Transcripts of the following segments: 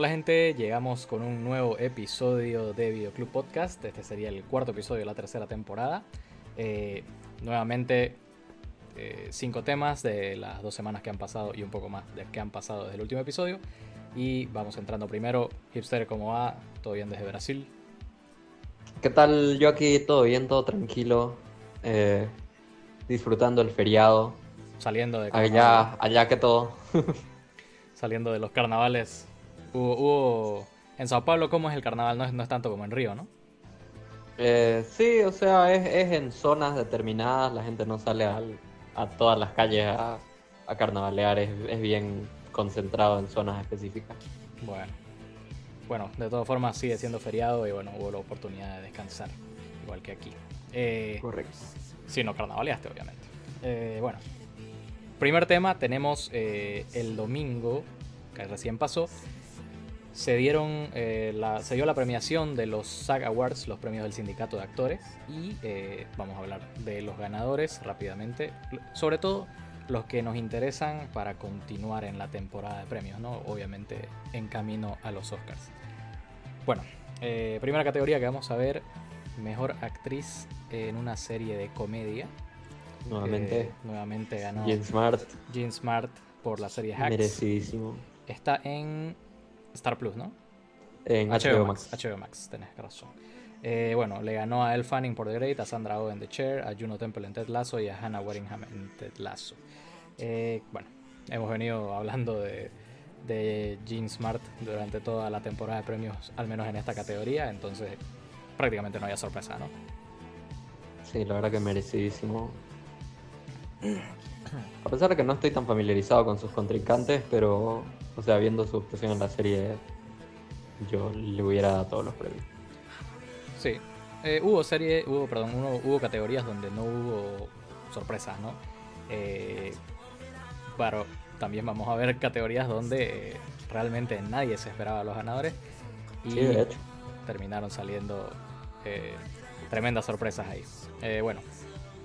Hola gente, llegamos con un nuevo episodio de Videoclub Podcast. Este sería el cuarto episodio de la tercera temporada. Eh, nuevamente, eh, cinco temas de las dos semanas que han pasado y un poco más de que han pasado desde el último episodio. Y vamos entrando primero. Hipster, ¿cómo va? ¿Todo bien desde Brasil? ¿Qué tal? Yo aquí todo bien, todo tranquilo. eh, disfrutando el feriado. Saliendo de Allá, allá que todo. saliendo de los carnavales. Hubo, hubo- En Sao Paulo, ¿cómo es el carnaval? No es, no es tanto como en Río, ¿no? Eh, sí, o sea, es, es en zonas determinadas. La gente no sale al- a todas las calles a, a carnavalear. Es, es bien concentrado en zonas específicas. Bueno. Bueno, de todas formas sigue siendo feriado y bueno, hubo la oportunidad de descansar, igual que aquí. Eh, Correcto. si no carnavaleaste, obviamente. Eh, bueno, primer tema, tenemos eh, el domingo, que recién pasó, se dieron, eh, la, se dio la premiación de los SAG Awards, los premios del sindicato de actores, y eh, vamos a hablar de los ganadores rápidamente, sobre todo los que nos interesan para continuar en la temporada de premios, ¿no? Obviamente en camino a los Oscars. Bueno, eh, primera categoría que vamos a ver, mejor actriz en una serie de comedia. Nuevamente, nuevamente ganó Jean Smart, Jean Smart por la serie Hacks. merecidísimo. Está en Star Plus, ¿no? En HBO HBO Max. HBO Max, tenés razón. Eh, bueno, le ganó a Elle Fanning por The Great, a Sandra Oh en The Chair, a Juno Temple en Ted Lasso y a Hannah Waringham en Ted Lasso. Eh, bueno, hemos venido hablando de, de Jean Smart durante toda la temporada de premios, al menos en esta categoría, entonces prácticamente no había sorpresa, ¿no? Sí, la verdad que merecidísimo. A pesar de que no estoy tan familiarizado con sus contrincantes, pero, o sea, viendo su actuación en la serie, yo le hubiera dado todos los premios. Sí. Eh, hubo serie, hubo, perdón, hubo, hubo categorías donde no hubo sorpresas, ¿no? Eh, pero también vamos a ver categorías donde eh, realmente nadie se esperaba a los ganadores. Y Sí, de hecho. terminaron saliendo eh, tremendas sorpresas ahí. Eh, bueno,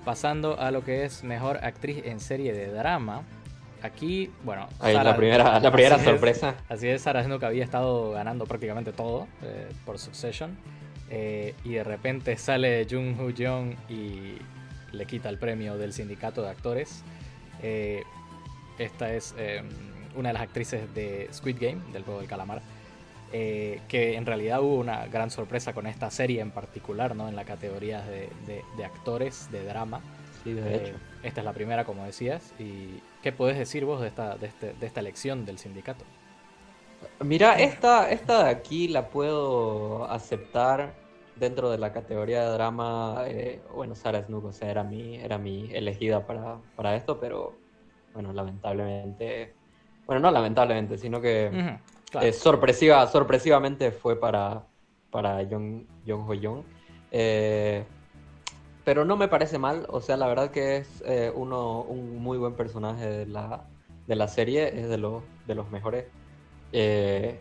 pasando a lo que es mejor actriz en serie de drama. Aquí, bueno, Ahí Sarah- la primera, la primera así es. sorpresa. Así es, Sarah Snook había estado ganando prácticamente todo eh, por Succession. eh, y de repente sale Jung Hoo Jeong y le quita el premio del sindicato de actores. Eh, esta es eh, una de las actrices de Squid Game, del juego del calamar. eh, que en realidad hubo una gran sorpresa con esta serie en particular, ¿no? En la categoría de, de- de actores de drama. Sí, de Eh, hecho. esta es la primera, como decías. ¿Y qué podés decir vos de esta, de este- de esta elección del sindicato? Mira, esta, esta de aquí la puedo aceptar dentro de la categoría de drama. eh, bueno, Sarah Snook, o sea, era mi, era mi elegida para, para esto, pero bueno, lamentablemente. Bueno, no lamentablemente, sino que claro. eh, sorpresiva, sorpresivamente fue para, para Jung, Jung Ho Young. Eh, pero no me parece mal, o sea, la verdad que es eh, uno, un muy buen personaje de la, de la serie, es de los, de los mejores. Eh,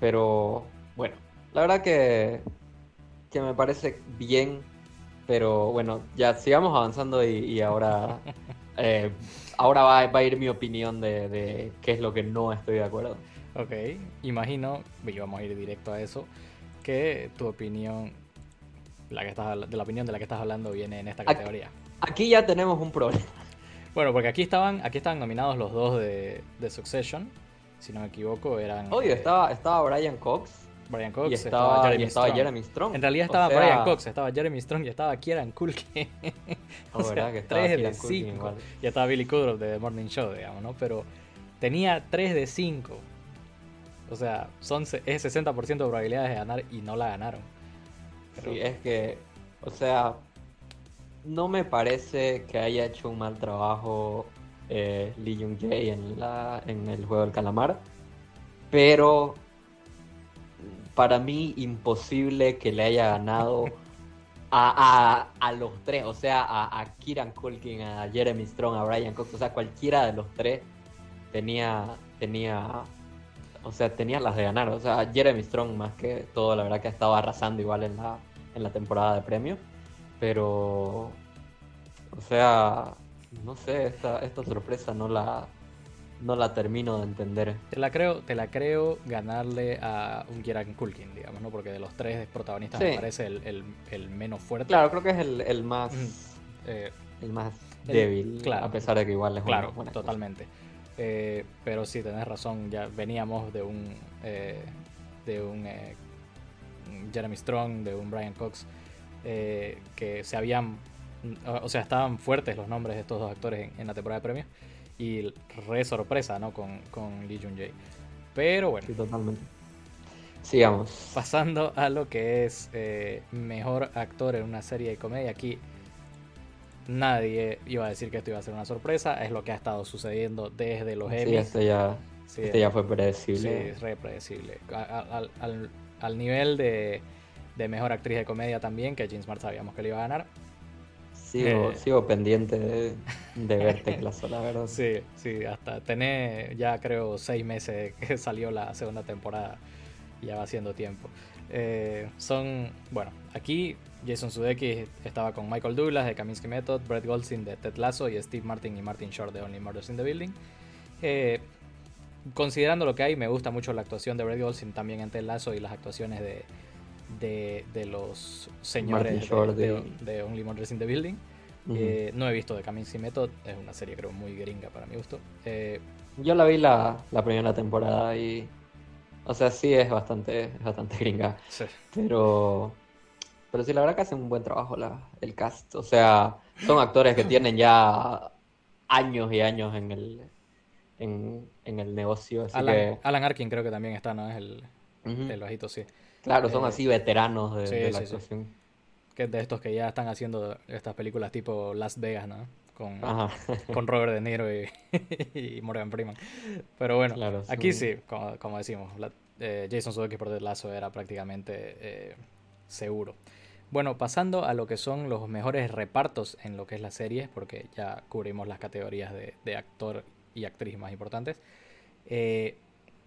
pero bueno, la verdad que, que me parece bien, pero bueno, ya sigamos avanzando y, y ahora, eh, ahora va, va a ir mi opinión de, de qué es lo que no estoy de acuerdo. Ok, imagino, y vamos a ir directo a eso, que tu opinión, la que estás, de la opinión de la que estás hablando viene en esta categoría. Aquí ya tenemos un problema. Bueno, porque aquí estaban, aquí estaban nominados los dos de, de Succession, si no me equivoco, eran Obvio, eh, estaba, estaba Brian Cox Brian Cox, y estaba, Jeremy y estaba Strong. Jeremy Strong. En realidad O estaba sea, Brian Cox, estaba Jeremy Strong y estaba Kieran Culkin. Oh, ¿verdad que estaba 3 de Kieran Culkin 5. igual? Y estaba Billy Kudrow de The Morning Show, digamos, ¿no? Pero tenía 3 de 5. O sea, son, es 60% de probabilidades de ganar y no la ganaron. Sí, es que, o sea, no me parece que haya hecho un mal trabajo eh, Lee Jung Jae en, la, en el juego del calamar, pero para mí imposible que le haya ganado a, a- a los tres, o sea, a, a Kieran Culkin, a Jeremy Strong, a Brian Cox, o sea, cualquiera de los tres tenía, tenía, o sea, tenía las de ganar, o sea, Jeremy Strong más que todo, la verdad que ha estado arrasando igual en la, en la temporada de premios, pero, o sea, no sé, esta, esta sorpresa no la, no la termino de entender. Te la creo, te la creo ganarle a un Kieran Culkin, digamos, ¿no? Porque de los tres protagonistas Sí. me parece el, el- el menos fuerte. Claro, creo que es el, el más. Eh, el más débil, claro. a pesar de que igual es claro, buena cosa. Eh, pero sí, tenés razón, ya veníamos de un eh, de un eh, Jeremy Strong, de un Brian Cox, eh, que se habían, o sea, estaban fuertes los nombres de estos dos actores en, en la temporada de premios y re sorpresa, ¿no? Con, con Lee Jung Jae. Pero bueno, Sí, totalmente. Sigamos. pasando a lo que es eh, mejor actor en una serie de comedia, aquí nadie iba a decir que esto iba a ser una sorpresa, es lo que ha estado sucediendo desde los Sí, Emmys. este ya, Sí, este ya fue Sí, predecible. es re predecible. Al, al- al nivel de, de mejor actriz de comedia también, que Jean Smart sabíamos que le iba a ganar. Sigo, Eh. sigo pendiente de, de ver Teclazo, la verdad. Sí, sí, hasta tener ya creo seis meses que salió la segunda temporada. Ya va haciendo tiempo. Eh, son, bueno, aquí Jason Sudeikis estaba con Michael Douglas de Kaminsky Method, Brett Goldstein de Ted Lasso y Steve Martin y Martin Short de Only Murders in the Building. Eh, considerando lo que hay, me gusta mucho la actuación de Brett Goldstein también en Ted Lasso y las actuaciones de, de, de los señores de, de- de Only Murders in the Building. Eh, no he visto The Kaminsky Method, es una serie creo muy gringa para mi gusto. Eh, Yo la vi la, la primera temporada y. O sea, sí es bastante, es bastante gringa. sí, Pero. Pero sí, la verdad que hacen un buen trabajo la, el cast. O sea, son actores que tienen ya años y años en el, en, en el negocio. Así Alan, que. Alan Arkin creo que también está, ¿no? Es el, ujú. el bajito, sí. Claro, son eh, así veteranos de, sí, de la sí, actuación. Que de estos que ya están haciendo estas películas tipo Las Vegas, ¿no? Con, con Robert De Niro y, y Morgan Freeman. Pero bueno, Claro, aquí sí, como, como decimos, la- eh, Jason Sudeikis por Ted Lasso era prácticamente eh, seguro. Bueno, pasando a lo que son los mejores repartos en lo que es la serie, porque ya cubrimos las categorías de, de actor y actriz más importantes. Eh,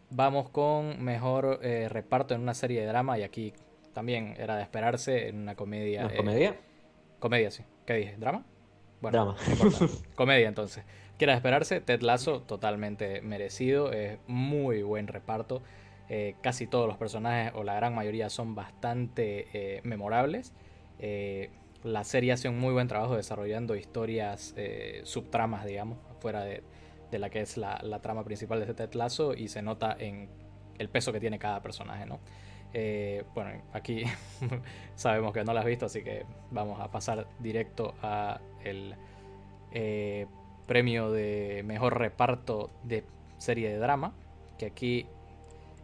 vamos con mejor reparto en una serie de drama y aquí también era de esperarse en una comedia. ¿No es eh, comedia? Comedia, sí. ¿Qué dije? ¿Drama? Bueno, Drama. no comedia entonces. Quiera esperarse, Ted Lasso totalmente merecido, es muy buen reparto. Eh, casi todos los personajes, o la gran mayoría, son bastante eh, memorables. Eh, la serie hace un muy buen trabajo desarrollando historias, subtramas, digamos, fuera de, de la que es la, la trama principal de Ted Lasso y se nota en el peso que tiene cada personaje, ¿no? Eh, bueno, aquí sabemos que no la has visto, así que vamos a pasar directo a el eh, premio de mejor reparto de serie de drama, que aquí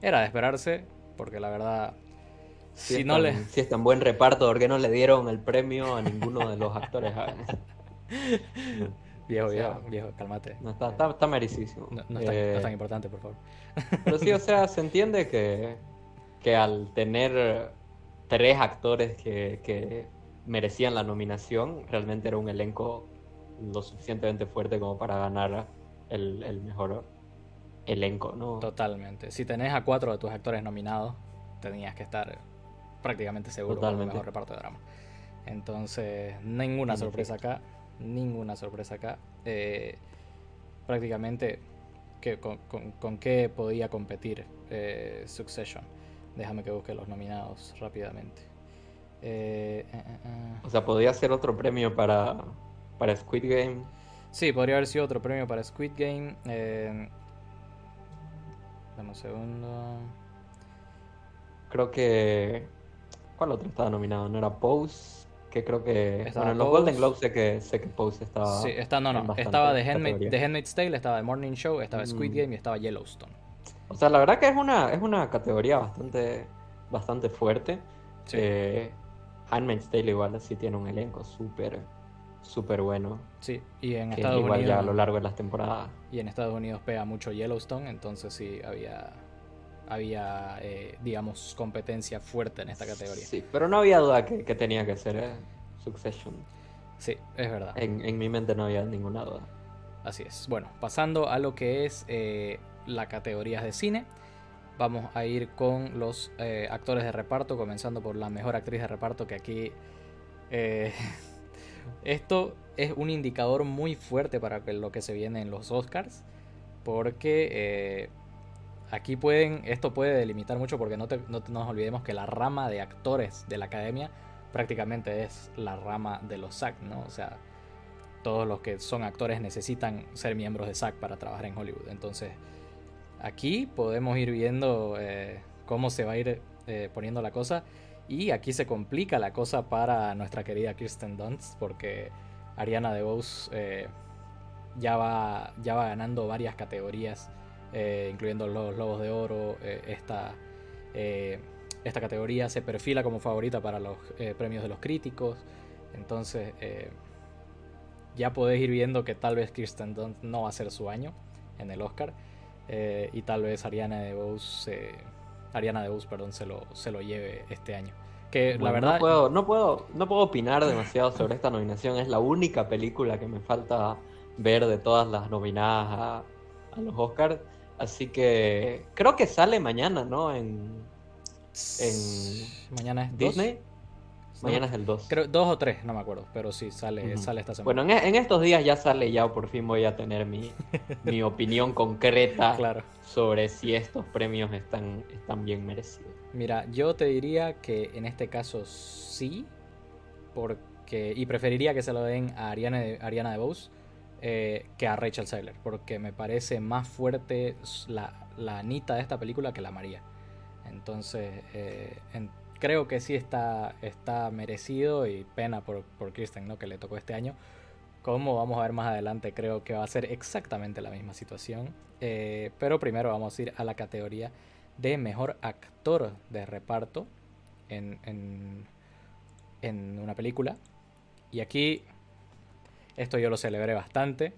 era de esperarse, porque la verdad, Si, no tan, le... si es tan buen reparto, ¿por qué no le dieron el premio a ninguno de los actores? Ah, Viejo, o sea, viejo, viejo, cálmate. No, está, está, está merecidísimo. No, no es tan, no Eh, es tan importante, por favor. Pero sí, o sea, se entiende que, que al tener tres actores que, que merecían la nominación, realmente era un elenco lo suficientemente fuerte como para ganar el, el mejor elenco, ¿no? Totalmente. Si tenés a cuatro de tus actores nominados, tenías que estar prácticamente seguro con el Totalmente. mejor reparto de drama. Entonces, ninguna sorpresa acá. Ninguna sorpresa acá. Eh, prácticamente, ¿qué- con, con- con qué podía competir eh, Succession? Déjame que busque los nominados rápidamente. Eh, eh, eh. O sea, podría ser otro premio para, para Squid Game. Sí, podría haber sido otro premio para Squid Game. Dame un segundo. Creo que. ¿Cuál otro estaba nominado? ¿No era Pose? Que creo que. Estaba bueno, en los. Golden Globes sé que, sé que Pose estaba. Sí, está, no, no. Estaba The, Handmaid. The Handmaid's Tale, estaba The Morning Show, estaba Squid Mm. Game y estaba Yellowstone. O sea, la verdad que es una, es una categoría bastante, bastante fuerte. Sí. Eh, Handmaid's Tale igual sí tiene un elenco súper, súper bueno. Sí, y en Estados igual Unidos. ya a lo largo de las temporadas. Y en Estados Unidos pega mucho Yellowstone, entonces sí había, había eh, digamos, competencia fuerte en esta categoría. Sí, Sí, pero no había duda que, que tenía que ser eh, Succession. es verdad. En, en mi mente no había ninguna duda. Así es. Bueno, pasando a lo que es eh, la categorías de cine, vamos a ir con los eh, actores de reparto, comenzando por la mejor actriz de reparto, que aquí eh, esto es un indicador muy fuerte para lo que se viene en los Oscars, porque eh, aquí pueden, esto puede delimitar mucho porque no, no nos olvidemos que la rama de actores de la academia prácticamente es la rama de los SAG, ¿no? O sea, todos los que son actores necesitan ser miembros de SAG para trabajar en Hollywood. Entonces, aquí podemos ir viendo eh, cómo se va a ir eh, poniendo la cosa. Y aquí se complica la cosa para nuestra querida Kirsten Dunst, porque Ariana DeBose eh, ya, va, ya va ganando varias categorías, incluyendo los Lobos de Oro. esta, esta categoría se perfila como favorita para los premios de los críticos. Entonces, ya podés ir viendo que tal vez Kirsten Dunst no va a ser su año en el Oscar. Eh, y tal vez Ariana DeBose, Ariana DeBose, perdón, se lo, se lo lleve este año. Que la verdad. No puedo, no, puedo, no puedo opinar demasiado sobre esta nominación. Es la única película que me falta ver de todas las nominadas a, los Oscars. Así que creo que sale mañana, ¿no? En, en mañana es Disney. Mañana es el 2. Creo dos o tres, no me acuerdo, pero sí, sale, sale esta semana. Bueno, en, estos días ya sale, ya por fin voy a tener mi, mi opinión concreta sobre si estos premios están, están bien merecidos. Mira, yo te diría que en este caso sí, porque y preferiría que se lo den a Ariana, Ariana DeBose eh, que a Rachel Zegler, porque me parece más fuerte la, la Anita de esta película que la María. Entonces, eh, creo que sí está, está merecido y pena por, por Kirsten, ¿no? Que le tocó este año. Como vamos a ver más adelante, creo que va a ser exactamente la misma situación. Eh, pero primero vamos a ir a la categoría de mejor actor de reparto en, en, en una película. Y aquí, esto yo lo celebré bastante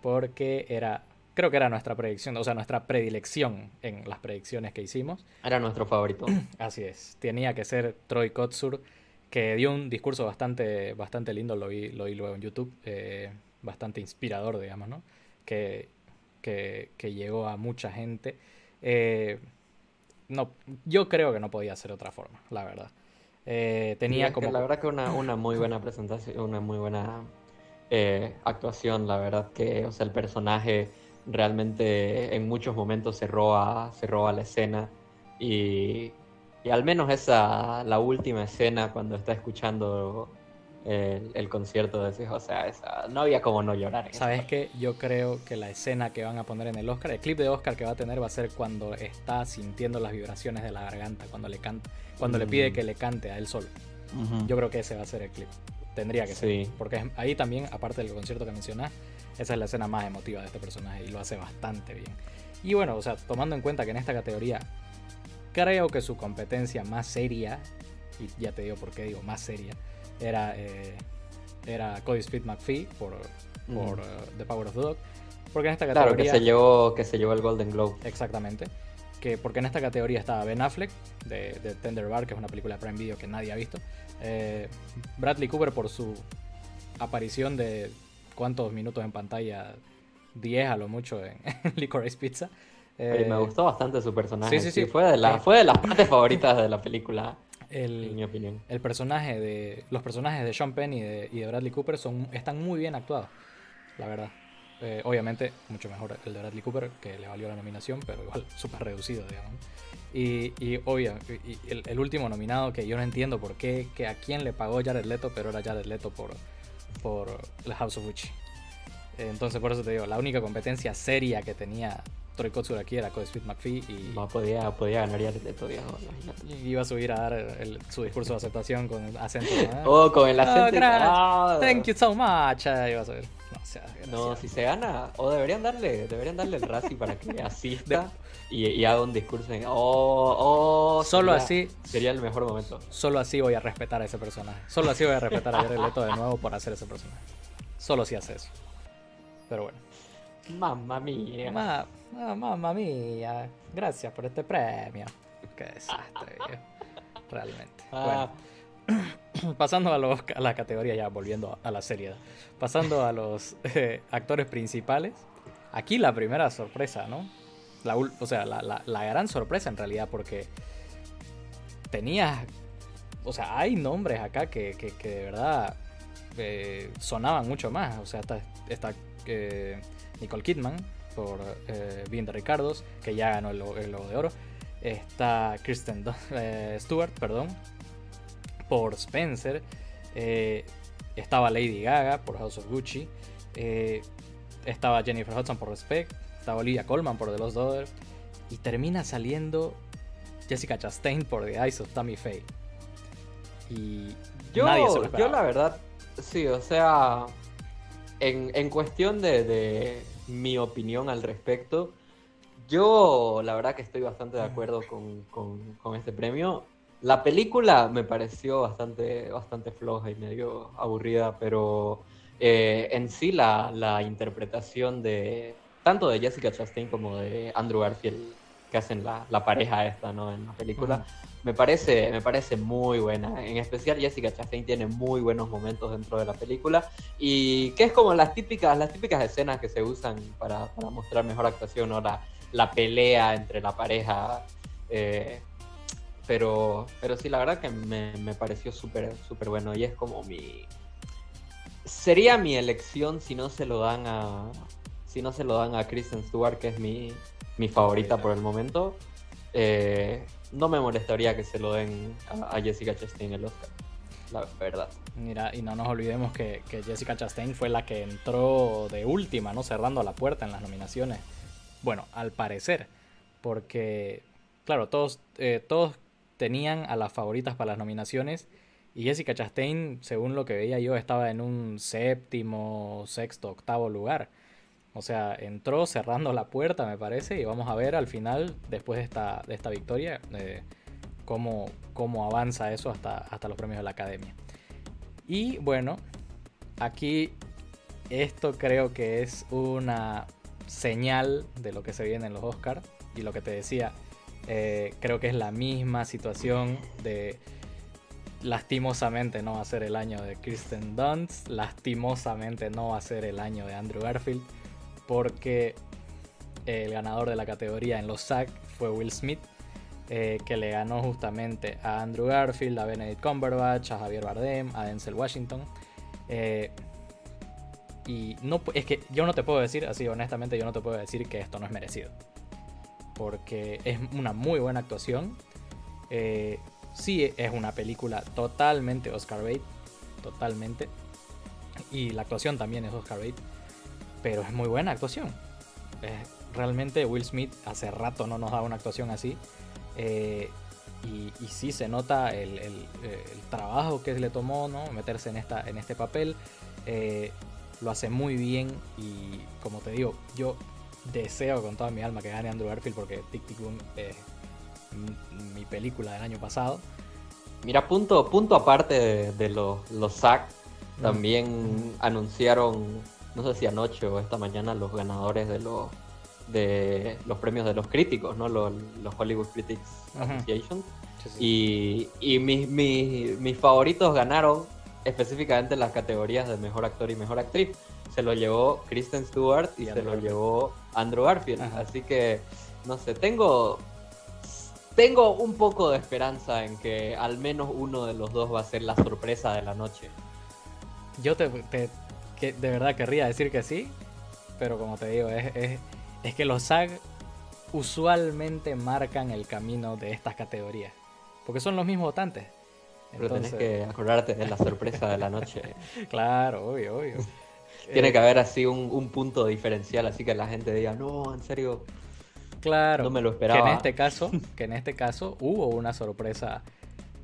porque era creo que era nuestra predicción, o sea, nuestra predilección en las predicciones que hicimos. Era nuestro favorito. Así es, tenía que ser Troy Kotsur, que dio un discurso bastante, bastante lindo, lo vi, lo vi luego en YouTube, eh, bastante inspirador, digamos, ¿no? Que, que, llegó a mucha gente. Eh, no, yo creo que no podía ser otra forma, la verdad. Eh, tenía como... la verdad que una, una muy buena presentación, una muy buena actuación, la verdad que, o sea, el personaje realmente en muchos momentos se roba, se roba la escena y, y al menos esa, la última escena cuando está escuchando el, concierto de o sea, esa, no había como no llorar. ¿Sabes qué? Yo creo que la escena que van a poner en el Oscar, el clip de Oscar que va a tener va a ser cuando está sintiendo las vibraciones de la garganta, cuando le canta, cuando le pide mm. que le cante a él solo. Yo creo que ese va a ser el clip. Tendría que ser. Porque ahí también, aparte del concierto que mencionás, esa es la escena más emotiva de este personaje y lo hace bastante bien. Y bueno, o sea, tomando en cuenta que en esta categoría creo que su competencia más seria, y ya te digo por qué digo más seria, era, eh, era Cody Speed McPhee por, por uh, The Power of the Dog. Porque en esta categoría. Claro, que se llevó, que se llevó el Golden Globe. Exactamente. Que porque en esta categoría estaba Ben Affleck de, de, Tender Bar, que es una película de Prime Video que nadie ha visto. Eh, Bradley Cooper por su aparición de cuántos minutos en pantalla, 10 a lo mucho en, Licorice Pizza. me eh, gustó bastante su personaje. Sí, sí, sí. Fue, de la, fue de las partes favoritas de la película. en mi opinión. El personaje de. Los personajes de Sean Penn y de, y de Bradley Cooper son, están muy bien actuados. La verdad. Eh, obviamente, mucho mejor el de Bradley Cooper, que le valió la nominación, pero igual súper reducido, digamos. Y, y obvio, y el, el, último nominado, que yo no entiendo por qué, que a quién le pagó Jared Leto, pero era Jared Leto por, por la House of Witch. Entonces, por eso te digo, la única competencia seria que tenía Troy Kotsur aquí era Cody Speed McPhee y... No, podía, podía ganar ya de todavía. iba a subir a dar su discurso de aceptación con el acento. Oh, con el acento. Oh, Thank you so much. iba a subir. No, si se gana, o deberían darle, deberían darle el Razzie para que asista y, y, haga un discurso en, oh, oh, solo así sería el mejor momento. Solo así voy a respetar a ese personaje. Solo así voy a respetar a Jared Leto de nuevo por hacer ese personaje. Solo si hace eso. Pero bueno. Mamma mía. mamma mía. Gracias por este premio. Qué desastre, Realmente. Ah. Bueno. Pasando a, los, a la categoría, ya volviendo a la seriedad. Pasando a los eh, actores principales. Aquí la primera sorpresa, ¿no? La, o sea, la, la, gran sorpresa en realidad, porque tenía. O sea, hay nombres acá que, que, de verdad eh, sonaban mucho más. O sea, está, está Nicole Kidman por eh, Being the Ricardos, que ya ganó el, el Globo de Oro. Está Kristen eh, Stewart, perdón, por Spencer. Eh, estaba Lady Gaga por House of Gucci. Eh, estaba Jennifer Hudson por Respect. Estaba Olivia Colman por The Lost Daughter. Y termina saliendo Jessica Chastain por The Eyes of Tammy Faye. Y Yo, nadie se lo yo la verdad, sí, o sea, en, en cuestión de, de mi opinión al respecto, yo la verdad que estoy bastante de acuerdo con, con- con este premio. La película me pareció bastante, bastante floja y medio aburrida, pero eh, en sí la, la interpretación de tanto de Jessica Chastain como de Andrew Garfield que hacen la, la pareja esta, ¿no? En la película. Me parece, me parece muy buena. En especial Jessica Chastain tiene muy buenos momentos dentro de la película. Y que es como las típicas, las típicas escenas que se usan para, para mostrar mejor actuación, ¿no? La, la pelea entre la pareja. eh, pero, pero sí, la verdad que me, me pareció súper súper bueno. Y es como mi. Sería mi elección si no se lo dan a. Si no se lo dan a Kristen Stewart, que es mi, mi favorita por el momento. Eh, no me molestaría que se lo den a, a Jessica Chastain el Oscar. La verdad. Mira, y no nos olvidemos que, que Jessica Chastain fue la que entró de última, ¿no? Cerrando la puerta en las nominaciones. Bueno, al parecer. Porque, claro, todos, eh, todos tenían a las favoritas para las nominaciones. Y Jessica Chastain, según lo que veía yo, estaba en un séptimo, sexto, octavo lugar. O sea, entró cerrando la puerta, me parece. Y vamos a ver al final, después de esta, de esta victoria, eh, cómo, cómo avanza eso hasta, hasta los premios de la academia. Y bueno, aquí esto creo que es una señal de lo que se viene en los Oscars. Y lo que te decía, eh, creo que es la misma situación de lastimosamente no va a ser el año de Kristen Dunst, lastimosamente no va a ser el año de Andrew Garfield, porque el ganador de la categoría en los SAG fue Will Smith, eh, que le ganó justamente a Andrew Garfield, a Benedict Cumberbatch, a Javier Bardem, a Denzel Washington. Eh, y no, es que yo no te puedo decir, así honestamente, yo no te puedo decir que esto no es merecido. Porque es una muy buena actuación. Eh, sí es una película totalmente Oscar bait. Totalmente. Y la actuación también es Oscar bait. Pero es muy buena actuación. Eh, realmente Will Smith hace rato no nos da una actuación así. Eh, y, y sí se nota el, el- el trabajo que le tomó, ¿no? Meterse en, esta, en este papel. Eh, lo hace muy bien. Y como te digo, yo deseo con toda mi alma que gane Andrew Garfield porque Tic Tic Boom es mi película del año pasado. Mira, punto, punto aparte de, de los, los Mm. también anunciaron, no sé si anoche o esta mañana, los ganadores de los de los premios de los críticos, ¿no? Los, los Hollywood Critics. Association. Sí, sí. Y, y mis, mis, mis favoritos ganaron específicamente en las categorías de mejor actor y mejor actriz. Se lo llevó Kristen Stewart y, Y se Andrew lo Garfield. llevó Andrew Garfield. Ajá. Así que, no sé, tengo, tengo un poco de esperanza en que al menos uno de los dos va a ser la sorpresa de la noche. Yo te, te- que de verdad querría decir que sí, pero como te digo, es, es, es que los SAG usualmente marcan el camino de estas categorías. Porque son los mismos votantes. Pero tenés que acordarte de la sorpresa de la noche. Claro, obvio, obvio. Tiene Eh, que haber así un, un punto diferencial, así que la gente diga, no, en serio, Claro. no me lo Que esperaba. en este caso, que en este caso hubo una sorpresa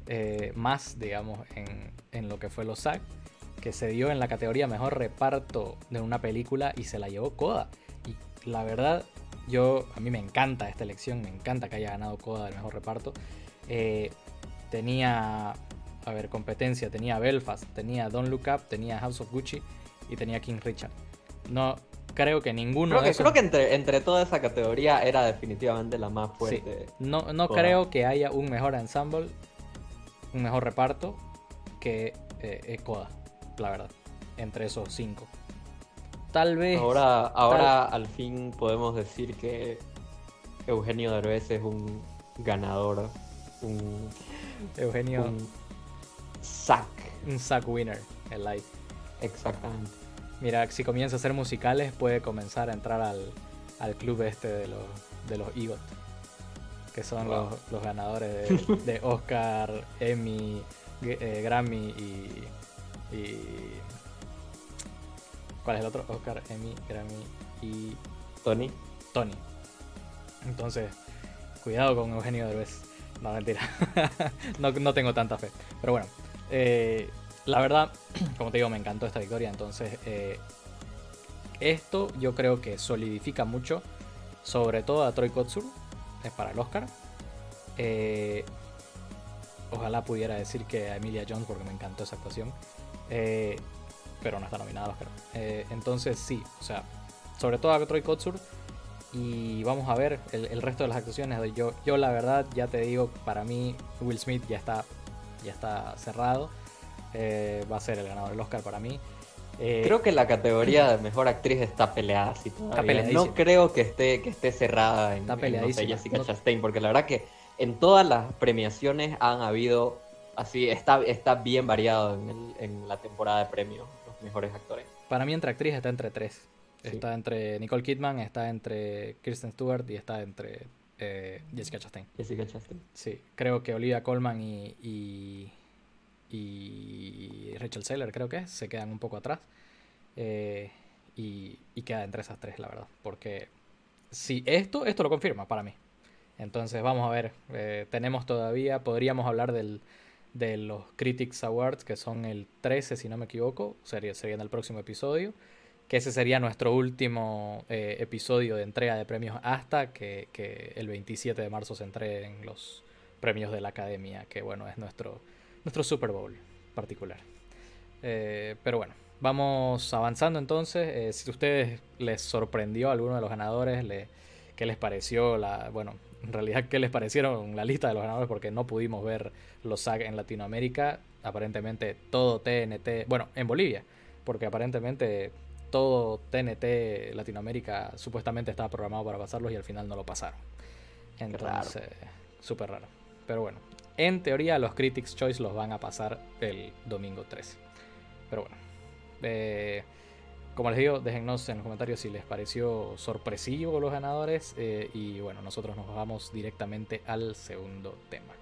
eh, más, digamos, en, en lo que fue los SAG, que se dio en la categoría mejor reparto de una película y se la llevó Coda. Y la verdad, yo a mí me encanta esta elección, me encanta que haya ganado Coda del mejor reparto. Eh, tenía, a ver, competencia, tenía Belfast, tenía Don't Look Up, tenía House of Gucci y tenía King Richard. No creo que ninguno Creo de que, esos creo que entre, entre toda esa categoría era definitivamente la más fuerte. No, no Coda. creo que haya un mejor ensemble, un mejor reparto que eh, eh, Coda, la verdad, entre esos cinco. Tal vez. Ahora, ahora al fin podemos decir que Eugenio Derbez es un ganador, un, Eugenio, un, un sac. sack winner, el like. Exactamente. Mira, si comienza a hacer musicales, puede comenzar a entrar al, al club este de los, de los EGOT, que son los, los, ganadores de, de Oscar, Emmy, eh, Grammy y, y, ¿Cuál es el otro? Oscar, Emmy, Grammy y... Tony. Tony. Entonces, cuidado con Eugenio Derbez. No, mentira. no, no, tengo tanta fe. Pero bueno, eh, la verdad, como te digo, me encantó esta victoria. Entonces, eh, esto yo creo que solidifica mucho, sobre todo a Troy Kotsur, es para el Oscar. Eh, ojalá pudiera decir que a Emilia Jones, porque me encantó esa actuación. Pero no está nominada al Oscar. entonces, sí, o sea, sobre todo a Troy Kotsur y vamos a ver el, resto de las actuaciones. Yo, yo la verdad ya te digo, para mí Will Smith ya está, ya está cerrado. Eh, va a ser el ganador del Oscar para mí. Eh, creo que la categoría de mejor actriz está peleada. no creo que esté, que esté cerrada en, Jessica Chastain, porque la verdad que en todas las premiaciones han habido, así, está, está bien variado en, en la temporada de premios los mejores actores. Para mí entre actriz está entre tres. Está entre Nicole Kidman, está entre Kristen Stewart y está entre eh, Jessica Chastain. Jessica Chastain. Sí, creo que Olivia Colman y, y, Rachel Saylor, creo que se quedan un poco atrás. Eh, y, queda entre esas tres, la verdad. Porque si esto, esto lo confirma para mí. Entonces vamos a ver, eh, tenemos todavía, podríamos hablar del, de los Critics Awards, que son el 13, si no me equivoco, sería, sería en el próximo episodio que ese sería nuestro último eh, episodio de entrega de premios hasta que, el 27 de marzo se entreguen los premios de la academia, que bueno, es nuestro, nuestro Super Bowl particular. Eh, pero bueno, vamos avanzando entonces. Eh, si a ustedes les sorprendió alguno de los ganadores, le, qué les pareció la, bueno, en realidad qué les parecieron la lista de los ganadores porque no pudimos ver los SAG en Latinoamérica, aparentemente todo TNT, bueno, en Bolivia, porque aparentemente todo TNT Latinoamérica supuestamente estaba programado para pasarlos y al final no lo pasaron. Entonces, súper raro. Pero bueno, en teoría los Critics Choice los van a pasar el domingo 13. Pero bueno, eh, como les digo, déjennos en los comentarios si les pareció sorpresivo los ganadores. Eh, y bueno, nosotros nos vamos directamente al segundo tema.